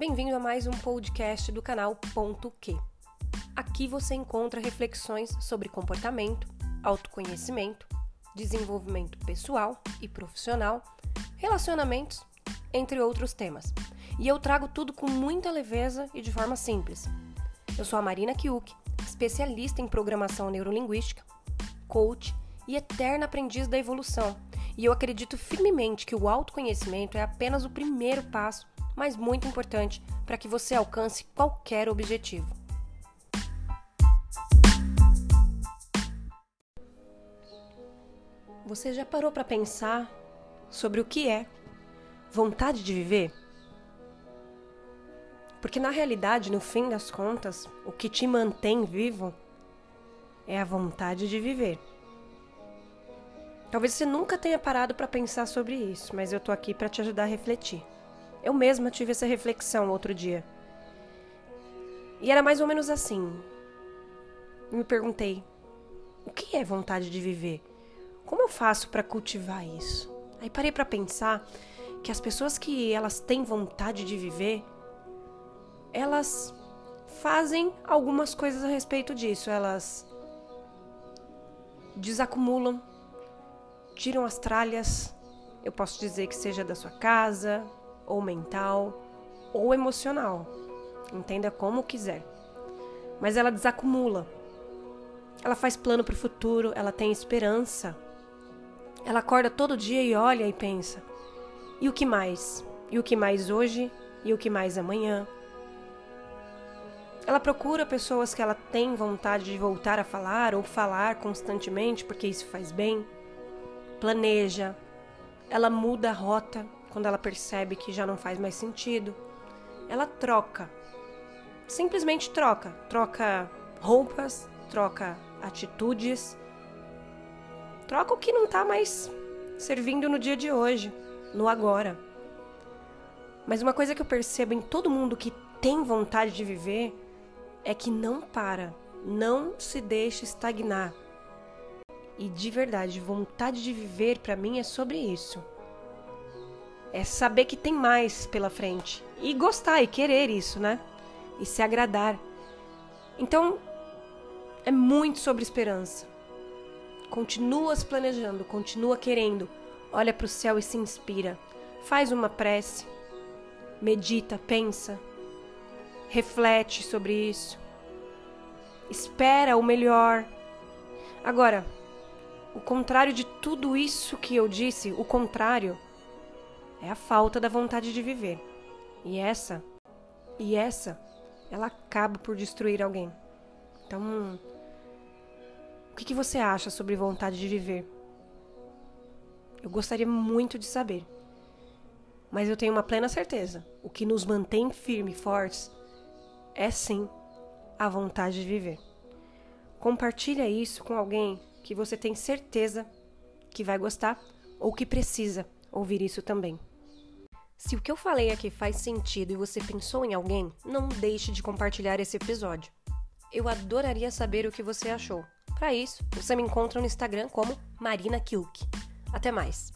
Bem-vindo a mais um podcast do canal Ponto Q. Aqui você encontra reflexões sobre comportamento, autoconhecimento, desenvolvimento pessoal e profissional, relacionamentos, entre outros temas. E eu trago tudo com muita leveza e de forma simples. Eu sou a Marina Kiuk, especialista em programação neurolinguística, coach e eterna aprendiz da evolução. E eu acredito firmemente que o autoconhecimento é apenas o primeiro passo, mas muito importante para que você alcance qualquer objetivo. Você já parou para pensar sobre o que é vontade de viver? Porque na realidade, no fim das contas, o que te mantém vivo é a vontade de viver. Talvez você nunca tenha parado para pensar sobre isso, mas eu tô aqui para te ajudar a refletir. Eu mesma tive essa reflexão outro dia. E era mais ou menos assim. Me perguntei: o que é vontade de viver? Como eu faço para cultivar isso? Aí parei para pensar que as pessoas que elas têm vontade de viver, elas fazem algumas coisas a respeito disso. Elas desacumulam tiram as tralhas, eu posso dizer que seja da sua casa, ou mental, ou emocional. Entenda como quiser. Mas ela desacumula. Ela faz plano para o futuro, ela tem esperança. Ela acorda todo dia e olha e pensa: e o que mais? E o que mais hoje? E o que mais amanhã? Ela procura pessoas que ela tem vontade de voltar a falar ou falar constantemente porque isso faz bem planeja, ela muda a rota quando ela percebe que já não faz mais sentido. Ela troca. Simplesmente troca. Troca roupas, troca atitudes. Troca o que não está mais servindo no dia de hoje, no agora. Mas uma coisa que eu percebo em todo mundo que tem vontade de viver é que não para, não se deixa estagnar. E de verdade, vontade de viver para mim é sobre isso. É saber que tem mais pela frente e gostar e querer isso, né? E se agradar. Então, é muito sobre esperança. Continua se planejando, continua querendo. Olha para o céu e se inspira. Faz uma prece. Medita, pensa. Reflete sobre isso. Espera o melhor. Agora, o contrário de tudo isso que eu disse, o contrário, é a falta da vontade de viver. E essa, e essa, ela acaba por destruir alguém. Então, o que, que você acha sobre vontade de viver? Eu gostaria muito de saber. Mas eu tenho uma plena certeza: o que nos mantém firmes e fortes é sim a vontade de viver. Compartilha isso com alguém que você tem certeza que vai gostar ou que precisa ouvir isso também. Se o que eu falei aqui faz sentido e você pensou em alguém, não deixe de compartilhar esse episódio. Eu adoraria saber o que você achou. Para isso, você me encontra no Instagram como Marina Kilk. Até mais!